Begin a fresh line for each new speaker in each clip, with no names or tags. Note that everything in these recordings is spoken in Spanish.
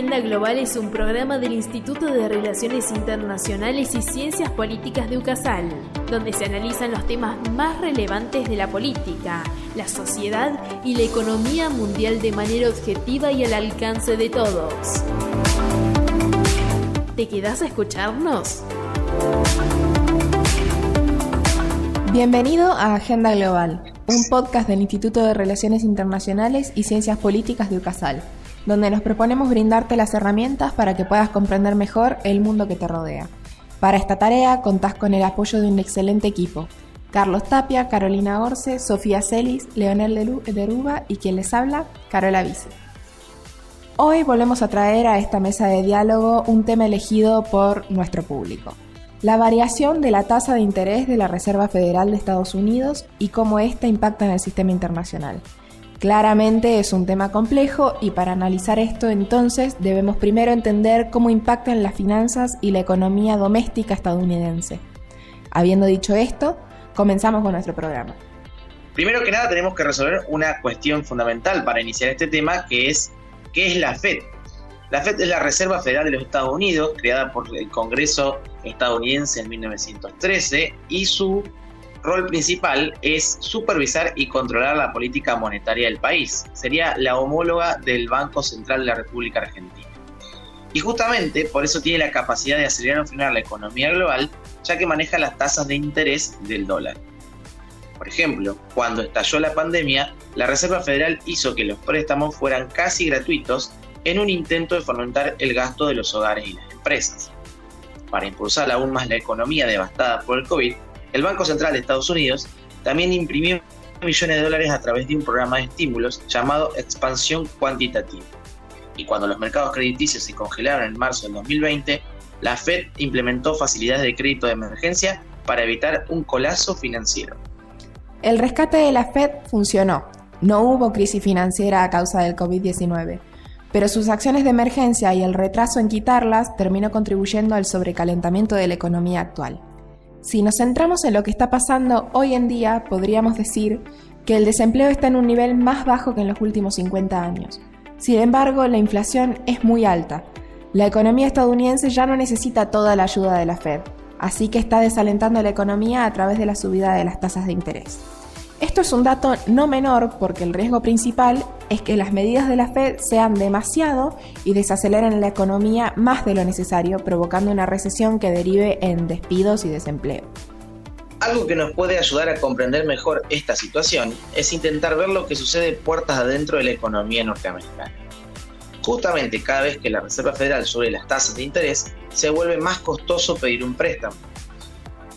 Agenda Global es un programa del Instituto de Relaciones Internacionales y Ciencias Políticas de UCASAL, donde se analizan los temas más relevantes de la política, la sociedad y la economía mundial de manera objetiva y al alcance de todos. ¿Te quedas a escucharnos?
Bienvenido a Agenda Global, un podcast del Instituto de Relaciones Internacionales y Ciencias Políticas de UCASAL donde nos proponemos brindarte las herramientas para que puedas comprender mejor el mundo que te rodea. Para esta tarea contás con el apoyo de un excelente equipo. Carlos Tapia, Carolina Orce, Sofía Celis, Leonel Deruba y quien les habla, Carola Vice. Hoy volvemos a traer a esta mesa de diálogo un tema elegido por nuestro público. La variación de la tasa de interés de la Reserva Federal de Estados Unidos y cómo ésta impacta en el sistema internacional. Claramente es un tema complejo y para analizar esto entonces debemos primero entender cómo impactan las finanzas y la economía doméstica estadounidense. Habiendo dicho esto, comenzamos con nuestro programa.
Primero que nada tenemos que resolver una cuestión fundamental para iniciar este tema que es ¿qué es la Fed? La Fed es la Reserva Federal de los Estados Unidos, creada por el Congreso estadounidense en 1913 y su rol principal es supervisar y controlar la política monetaria del país. Sería la homóloga del Banco Central de la República Argentina. Y justamente por eso tiene la capacidad de acelerar o frenar la economía global, ya que maneja las tasas de interés del dólar. Por ejemplo, cuando estalló la pandemia, la Reserva Federal hizo que los préstamos fueran casi gratuitos en un intento de fomentar el gasto de los hogares y las empresas. Para impulsar aún más la economía devastada por el COVID, el Banco Central de Estados Unidos también imprimió millones de dólares a través de un programa de estímulos llamado expansión cuantitativa. Y cuando los mercados crediticios se congelaron en marzo del 2020, la Fed implementó facilidades de crédito de emergencia para evitar un colapso financiero.
El rescate de la Fed funcionó. No hubo crisis financiera a causa del COVID-19, pero sus acciones de emergencia y el retraso en quitarlas terminó contribuyendo al sobrecalentamiento de la economía actual. Si nos centramos en lo que está pasando hoy en día, podríamos decir que el desempleo está en un nivel más bajo que en los últimos 50 años. Sin embargo, la inflación es muy alta. La economía estadounidense ya no necesita toda la ayuda de la Fed, así que está desalentando la economía a través de la subida de las tasas de interés. Esto es un dato no menor porque el riesgo principal es que las medidas de la Fed sean demasiado y desaceleren la economía más de lo necesario, provocando una recesión que derive en despidos y desempleo.
Algo que nos puede ayudar a comprender mejor esta situación es intentar ver lo que sucede puertas adentro de la economía norteamericana. Justamente cada vez que la Reserva Federal sube las tasas de interés, se vuelve más costoso pedir un préstamo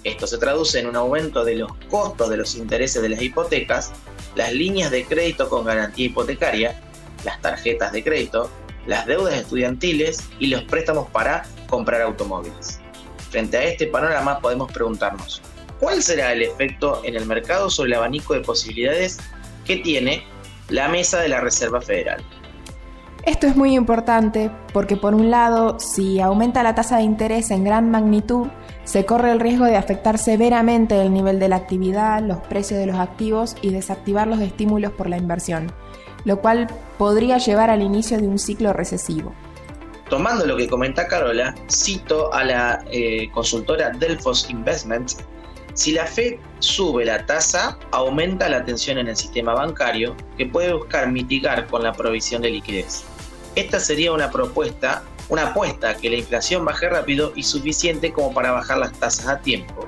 esto se traduce en un aumento de los costos de los intereses de las hipotecas, las líneas de crédito con garantía hipotecaria, las tarjetas de crédito, las deudas estudiantiles y los préstamos para comprar automóviles. Frente a este panorama podemos preguntarnos, ¿cuál será el efecto en el mercado sobre el abanico de posibilidades que tiene la mesa de la Reserva Federal?
Esto es muy importante porque por un lado, si aumenta la tasa de interés en gran magnitud, se corre el riesgo de afectar severamente el nivel de la actividad, los precios de los activos y desactivar los estímulos por la inversión, lo cual podría llevar al inicio de un ciclo recesivo.
Tomando lo que comenta Carola, cito a la eh, consultora Delphos Investments, si la Fed sube la tasa, aumenta la tensión en el sistema bancario que puede buscar mitigar con la provisión de liquidez. Esta sería una propuesta una apuesta que la inflación baje rápido y suficiente como para bajar las tasas a tiempo.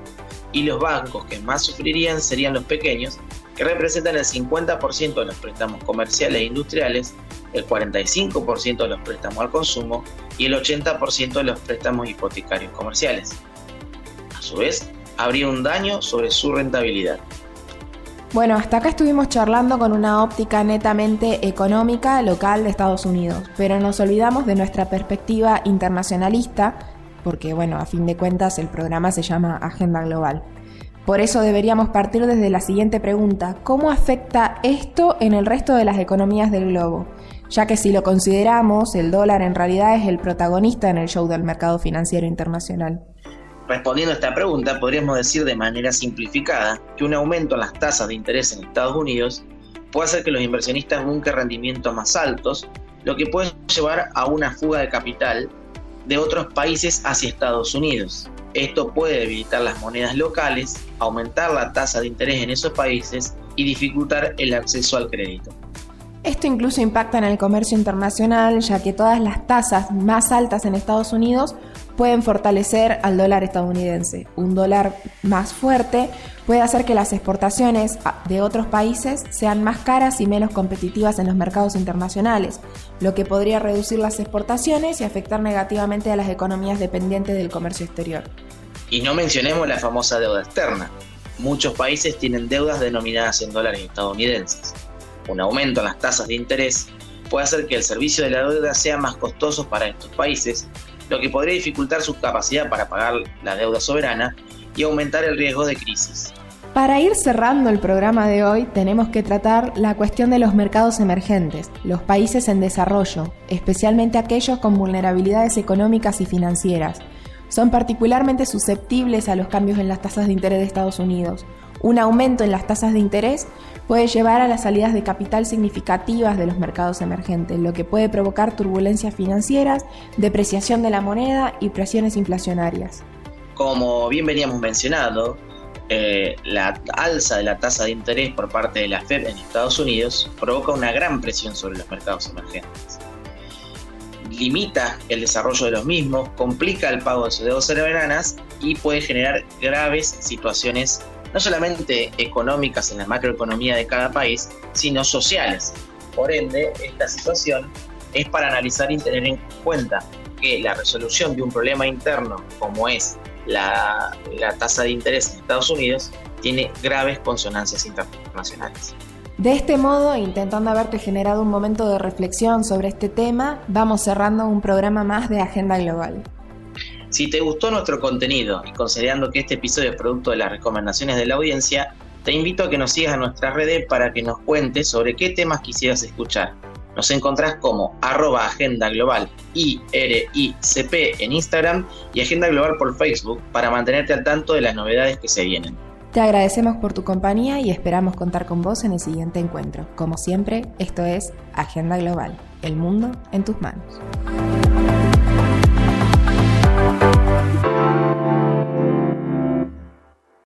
Y los bancos que más sufrirían serían los pequeños, que representan el 50% de los préstamos comerciales e industriales, el 45% de los préstamos al consumo y el 80% de los préstamos hipotecarios comerciales. A su vez, habría un daño sobre su rentabilidad.
Bueno, hasta acá estuvimos charlando con una óptica netamente económica local de Estados Unidos, pero nos olvidamos de nuestra perspectiva internacionalista, porque bueno, a fin de cuentas el programa se llama Agenda Global. Por eso deberíamos partir desde la siguiente pregunta, ¿cómo afecta esto en el resto de las economías del globo? Ya que si lo consideramos, el dólar en realidad es el protagonista en el show del mercado financiero internacional.
Respondiendo a esta pregunta, podríamos decir de manera simplificada que un aumento en las tasas de interés en Estados Unidos puede hacer que los inversionistas busquen rendimientos más altos lo que puede llevar a una fuga de capital de otros países hacia Estados Unidos. Esto puede debilitar las monedas locales, aumentar la tasa de interés en esos países y dificultar el acceso al crédito.
Esto incluso impacta en el comercio internacional, ya que todas las tasas más altas en Estados Unidos pueden fortalecer al dólar estadounidense. Un dólar más fuerte puede hacer que las exportaciones de otros países sean más caras y menos competitivas en los mercados internacionales, lo que podría reducir las exportaciones y afectar negativamente a las economías dependientes del comercio exterior.
Y no mencionemos la famosa deuda externa. Muchos países tienen deudas denominadas en dólares estadounidenses un aumento en las tasas de interés puede hacer que el servicio de la deuda sea más costoso para estos países, lo que podría dificultar su capacidad para pagar la deuda soberana y aumentar el riesgo de crisis.
Para ir cerrando el programa de hoy, tenemos que tratar la cuestión de los mercados emergentes, los países en desarrollo, especialmente aquellos con vulnerabilidades económicas y financieras. Son particularmente susceptibles a los cambios en las tasas de interés de Estados Unidos. Un aumento en las tasas de interés puede llevar a las salidas de capital significativas de los mercados emergentes, lo que puede provocar turbulencias financieras, depreciación de la moneda y presiones inflacionarias.
Como bien veníamos mencionando, eh, la alza de la tasa de interés por parte de la Fed en Estados Unidos provoca una gran presión sobre los mercados emergentes. Limita el desarrollo de los mismos, complica el pago de sus deudas soberanas y puede generar graves situaciones no solamente económicas en la macroeconomía de cada país, sino sociales. Por ende, esta situación es para analizar y tener en cuenta que la resolución de un problema interno como es la, tasa de interés en Estados Unidos tiene graves consonancias internacionales.
De este modo, intentando haberte generado un momento de reflexión sobre este tema, vamos cerrando un programa más de Agenda Global.
Si te gustó nuestro contenido y considerando que este episodio es producto de las recomendaciones de la audiencia, te invito a que nos sigas en nuestras redes para que nos cuentes sobre qué temas quisieras escuchar. Nos encontrás como arroba Agenda Global IRICP en Instagram y Agenda Global por Facebook para mantenerte al tanto de las novedades que se vienen.
Te agradecemos por tu compañía y esperamos contar con vos en el siguiente encuentro. Como siempre, esto es Agenda Global, el mundo en tus manos.